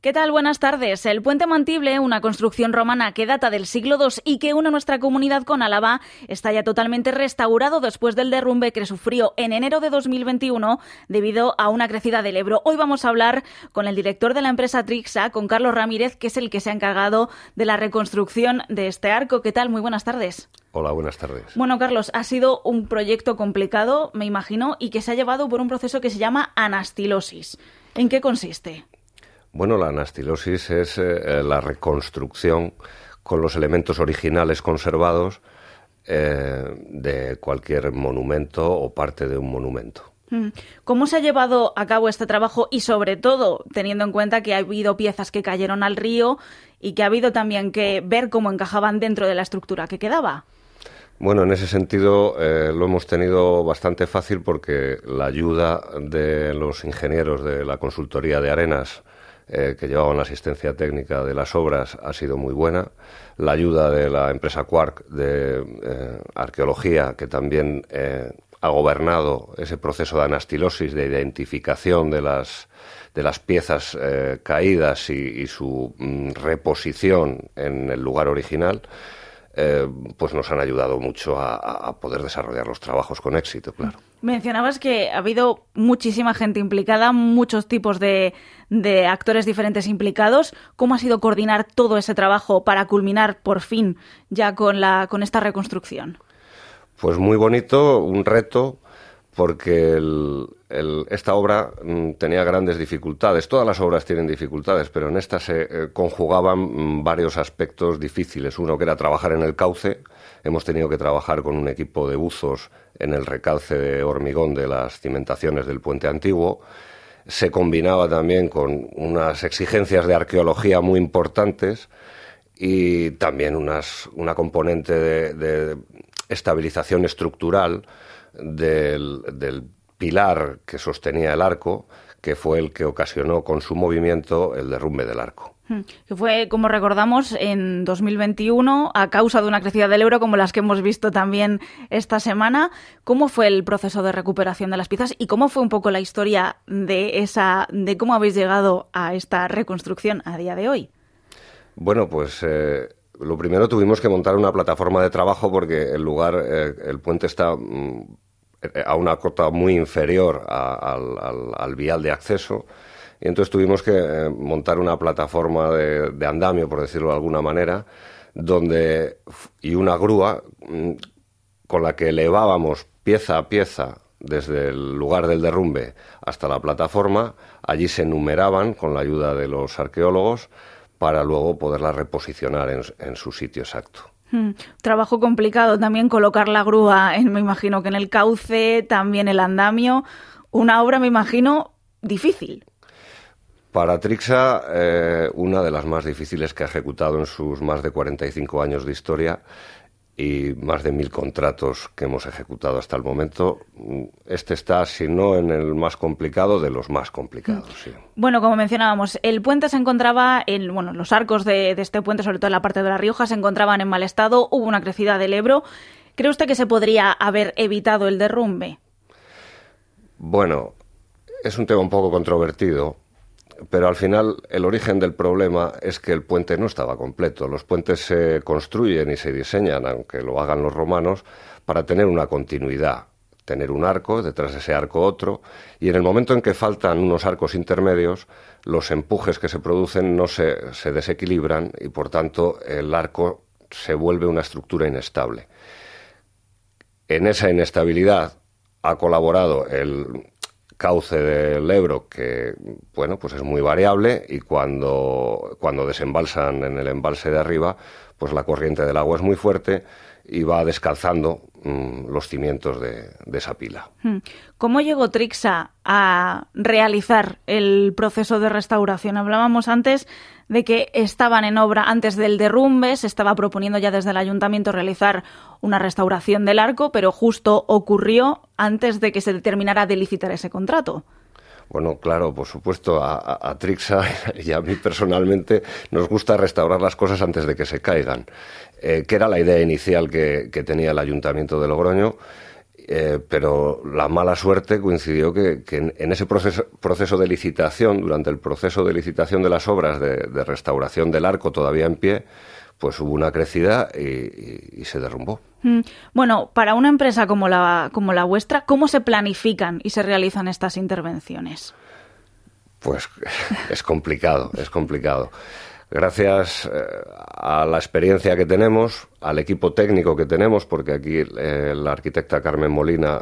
¿Qué tal? Buenas tardes. El puente Mantible, una construcción romana que data del siglo II y que une nuestra comunidad con Álava, está ya totalmente restaurado después del derrumbe que sufrió en enero de 2021 debido a una crecida del Ebro. Hoy vamos a hablar con el director de la empresa Trixa, con Carlos Ramírez, que es el que se ha encargado de la reconstrucción de este arco. ¿Qué tal? Muy buenas tardes. Hola, buenas tardes. Bueno, Carlos, ha sido un proyecto complicado, me imagino, y que se ha llevado por un proceso que se llama anastilosis. ¿En qué consiste? Bueno, la anastilosis es eh, la reconstrucción con los elementos originales conservados eh, de cualquier monumento o parte de un monumento. Mm. ¿Cómo se ha llevado a cabo este trabajo y sobre todo teniendo en cuenta que ha habido piezas que cayeron al río y que ha habido también que ver cómo encajaban dentro de la estructura que quedaba? Bueno, en ese sentido eh, lo hemos tenido bastante fácil porque la ayuda de los ingenieros de la consultoría de Arenas eh, que llevaban la asistencia técnica de las obras ha sido muy buena. La ayuda de la empresa Quark de eh, arqueología, que también eh, ha gobernado ese proceso de anastilosis, de identificación de las, de las piezas caídas y, su mm, reposición en el lugar original. Pues nos han ayudado mucho a, poder desarrollar los trabajos con éxito, claro. Mencionabas que ha habido muchísima gente implicada, muchos tipos de, de, actores diferentes implicados. ¿Cómo ha sido coordinar todo ese trabajo para culminar por fin ya con, la, con esta reconstrucción? Pues muy bonito, un reto, porque esta obra mm, tenía grandes dificultades. Todas las obras tienen dificultades, pero en esta se eh, conjugaban mm, varios aspectos difíciles. Uno que era trabajar en el cauce. Hemos tenido que trabajar con un equipo de buzos en el recalce de hormigón de las cimentaciones del puente antiguo. Se combinaba también con unas exigencias de arqueología muy importantes y también unas, una componente de, estabilización estructural del, del pilar que sostenía el arco, que fue el que ocasionó con su movimiento el derrumbe del arco. Hmm. Que fue, como recordamos, en 2021 a causa de una crecida del euro como las que hemos visto también esta semana. ¿Cómo fue el proceso de recuperación de las piezas y cómo fue un poco la historia de esa, de cómo habéis llegado a esta reconstrucción a día de hoy? Bueno, pues eh, lo primero tuvimos que montar una plataforma de trabajo porque el lugar, eh, el puente está mm, a una cota muy inferior al vial de acceso y entonces tuvimos que eh, montar una plataforma de, andamio, por decirlo de alguna manera, donde y una grúa mm, con la que elevábamos pieza a pieza desde el lugar del derrumbe hasta la plataforma. Allí se numeraban con la ayuda de los arqueólogos para luego poderla reposicionar en, su sitio exacto. Hmm. Trabajo complicado también colocar la grúa, en, me imagino que en el cauce, también el andamio. Una obra, me imagino, difícil. Para Trixa, eh, una de las más difíciles que ha ejecutado en sus más de 45 años de historia y más de mil contratos que hemos ejecutado hasta el momento. Este está, si no en el más complicado, de los más complicados. Bueno, como mencionábamos, el puente se encontraba en, bueno, los arcos de, de este puente, sobre todo en la parte de La Rioja, se encontraban en mal estado, hubo una crecida del Ebro. ¿Cree usted que se podría haber evitado el derrumbe? Bueno, es un tema un poco controvertido pero al final el origen del problema es que el puente no estaba completo. Los puentes se construyen y se diseñan, aunque lo hagan los romanos, para tener una continuidad, tener un arco, detrás de ese arco otro, y en el momento en que faltan unos arcos intermedios, los empujes que se producen no se, se desequilibran y por tanto el arco se vuelve una estructura inestable. En esa inestabilidad ha colaborado el, cauce del Ebro que bueno pues es muy variable y cuando cuando desembalsan en el embalse de arriba pues la corriente del agua es muy fuerte y va descalzando mm, los cimientos de, esa pila. Hmm. ¿Cómo llegó Trixa a realizar el proceso de restauración? Hablábamos antes de que estaban en obra antes del derrumbe, se estaba proponiendo ya desde el ayuntamiento realizar una restauración del arco, pero justo ocurrió antes de que se determinara de licitar ese contrato. Bueno, claro, por supuesto, a, Trixa y a mí personalmente nos gusta restaurar las cosas antes de que se caigan, eh, que era la idea inicial que, tenía el Ayuntamiento de Logroño. Eh, pero la mala suerte coincidió que, en, ese proceso, proceso, de licitación, durante el proceso de licitación de las obras de, restauración del arco todavía en pie, pues hubo una crecida y, se derrumbó. Mm. Bueno, para una empresa como la, como la vuestra, ¿cómo se planifican y se realizan estas intervenciones? Pues es complicado, es complicado gracias eh, a la experiencia que tenemos, al equipo técnico que tenemos, porque aquí eh, la arquitecta Carmen Molina,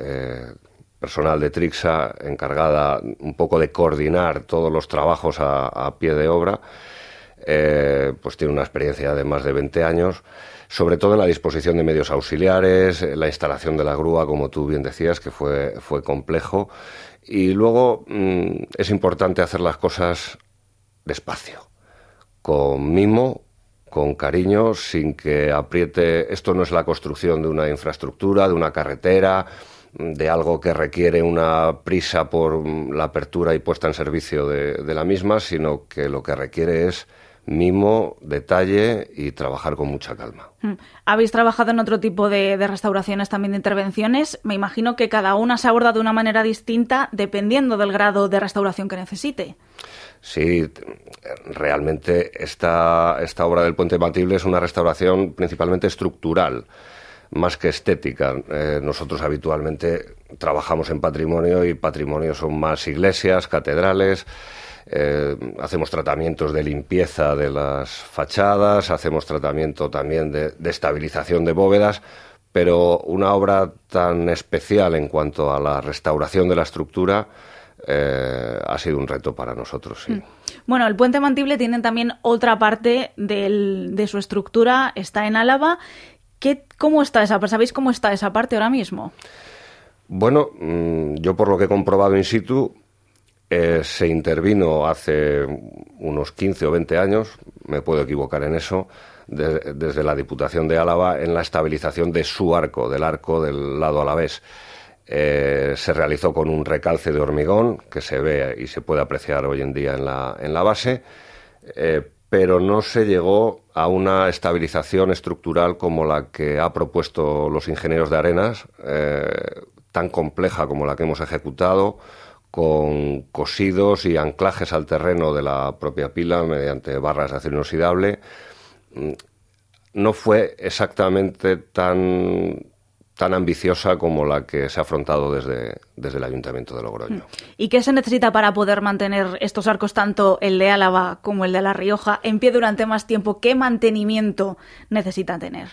eh, personal de Trixa, encargada un poco de coordinar todos los trabajos a, pie de obra, pues tiene una experiencia de más de 20 años, sobre todo en la disposición de medios auxiliares, la instalación de la grúa, como tú bien decías, que fue, fue complejo. Y luego mm, es importante hacer las cosas despacio, con mimo, con cariño, sin que apriete. Esto no es la construcción de una infraestructura, de una carretera, de algo que requiere una prisa por la apertura y puesta en servicio de, la misma, sino que lo que requiere es mimo, detalle y trabajar con mucha calma. Mm. Habéis trabajado en otro tipo de, de, restauraciones, también de intervenciones. Me imagino que cada una se aborda de una manera distinta dependiendo del grado de restauración que necesite. Sí, realmente esta, esta obra del puente Matible es una restauración principalmente estructural más que estética. Eh, nosotros habitualmente trabajamos en patrimonio y patrimonio son más iglesias, catedrales. Eh, hacemos tratamientos de limpieza de las fachadas, hacemos tratamiento también de, de, estabilización de bóvedas, pero una obra tan especial en cuanto a la restauración de la estructura eh, ha sido un reto para nosotros. Sí. Mm. Bueno, el puente Mantible tiene también otra parte de su estructura, está en Álava. ¿Qué, ¿Cómo está esa? ¿Sabéis cómo está esa parte ahora mismo? Bueno, mm, yo por lo que he comprobado in situ, eh, se intervino hace unos 15 o 20 años, me puedo equivocar en eso, desde la Diputación de Álava en la estabilización de su arco, del arco del lado alavés. Eh, se realizó con un recalce de hormigón que se ve y se puede apreciar hoy en día en la, en la base, eh, pero no se llegó a una estabilización estructural como la que ha propuesto los ingenieros de arenas, eh, tan compleja como la que hemos ejecutado, con cosidos y anclajes al terreno de la propia pila mediante barras de acero inoxidable. Mm, no fue exactamente tan tan ambiciosa como la que se ha afrontado desde, desde el Ayuntamiento de Logroño. Mm. ¿Y qué se necesita para poder mantener estos arcos, tanto el de Álava como el de La Rioja, en pie durante más tiempo? ¿Qué mantenimiento necesita tener?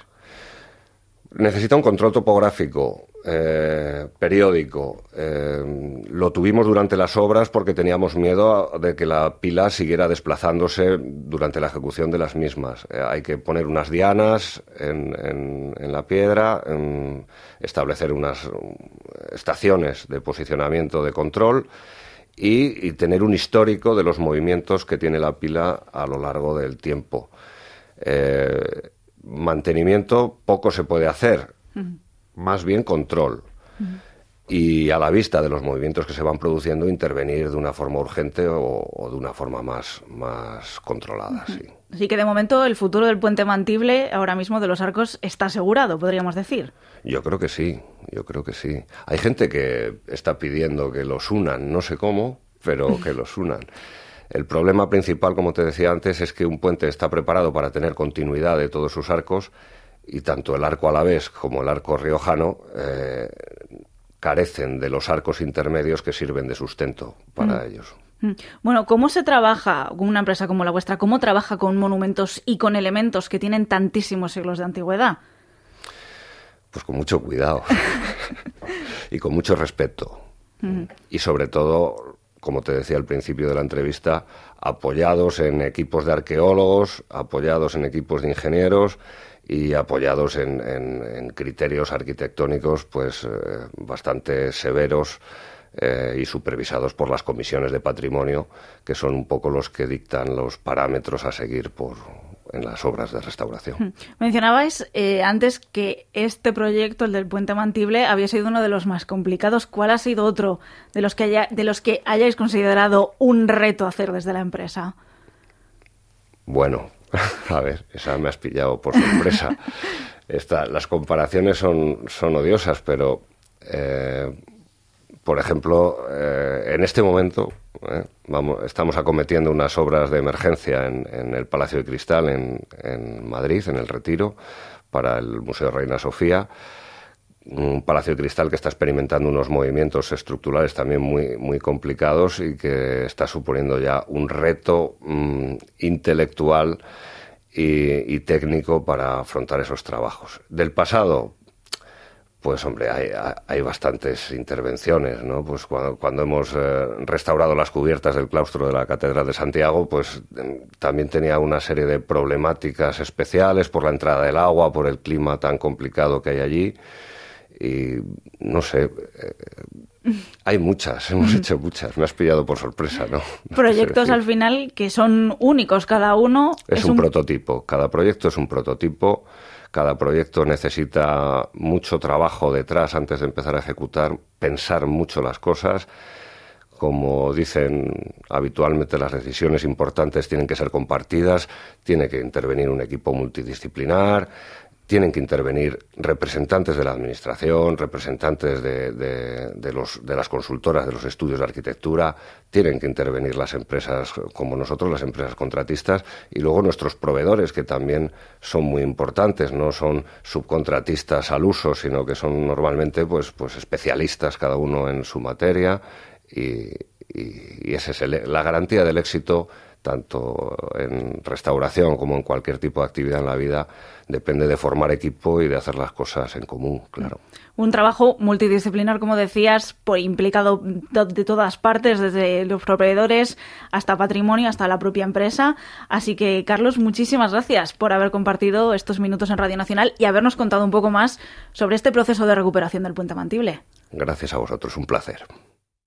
Necesita un control topográfico eh, periódico. Eh, lo tuvimos durante las obras porque teníamos miedo de que la pila siguiera desplazándose durante la ejecución de las mismas. Eh, hay que poner unas dianas en, la piedra, establecer unas estaciones de posicionamiento de control y, y, tener un histórico de los movimientos que tiene la pila a lo largo del tiempo mantenimiento poco se puede hacer, más bien control. Y a la vista de los movimientos que se van produciendo, intervenir de una forma urgente o, de una forma más, más controlada. sí. Así que de momento el futuro del puente mantible, ahora mismo de los arcos, está asegurado, podríamos decir. Yo creo que sí, yo creo que sí. Hay gente que está pidiendo que los unan, no sé cómo, pero que los unan. El problema principal, como te decía antes, es que un puente está preparado para tener continuidad de todos sus arcos y tanto el arco alavés como el arco riojano eh, carecen de los arcos intermedios que sirven de sustento para mm. ellos. Mm. Bueno, ¿cómo se trabaja con una empresa como la vuestra? ¿Cómo trabaja con monumentos y con elementos que tienen tantísimos siglos de antigüedad? Pues con mucho cuidado y con mucho respeto. Mm. Y sobre todo como te decía al principio de la entrevista, apoyados en equipos de arqueólogos, apoyados en equipos de ingenieros y apoyados en, criterios arquitectónicos pues eh, bastante severos eh, y supervisados por las comisiones de patrimonio, que son un poco los que dictan los parámetros a seguir por, en las obras de restauración. Hmm. Mencionabais eh, antes que este proyecto, el del puente Mantible, había sido uno de los más complicados. ¿Cuál ha sido otro de los que, haya, de los que hayáis considerado un reto hacer desde la empresa? Bueno, a ver, esa me has pillado por sorpresa. las comparaciones son, son odiosas, pero, eh, por ejemplo, eh, en este momento eh, vamos, estamos acometiendo unas obras de emergencia en, el Palacio de Cristal, en, en, Madrid, en el Retiro, para el Museo Reina Sofía. Un Palacio de Cristal que está experimentando unos movimientos estructurales también muy, muy complicados y que está suponiendo ya un reto mm, intelectual y, técnico para afrontar esos trabajos. Del pasado, pues hombre, hay, bastantes intervenciones, ¿no? Pues cuando, hemos eh, restaurado las cubiertas del claustro de la Catedral de Santiago, pues em, también tenía una serie de problemáticas especiales por la entrada del agua, por el clima tan complicado que hay allí. Y no sé, eh, hay muchas, hemos hecho muchas. Me has pillado por sorpresa, ¿no? Proyectos al final que son únicos, cada uno. Es, un, prototipo. Cada proyecto es un prototipo. Cada proyecto necesita mucho trabajo detrás antes de empezar a ejecutar, pensar mucho las cosas. Como dicen habitualmente, las decisiones importantes tienen que ser compartidas, tiene que intervenir un equipo multidisciplinar, tienen que intervenir representantes de la Administración, representantes de, de, los, de las consultoras de los estudios de arquitectura, tienen que intervenir las empresas como nosotros, las empresas contratistas, y luego nuestros proveedores, que también son muy importantes, no son subcontratistas al uso, sino que son normalmente pues, pues especialistas cada uno en su materia, y, y, esa es la garantía del éxito tanto en restauración como en cualquier tipo de actividad en la vida, depende de formar equipo y de hacer las cosas en común, claro. Un trabajo multidisciplinar, como decías, implicado de todas partes, desde los proveedores hasta patrimonio, hasta la propia empresa. Así que, Carlos, muchísimas gracias por haber compartido estos minutos en Radio Nacional y habernos contado un poco más sobre este proceso de recuperación del puente Mantible. Gracias a vosotros, un placer.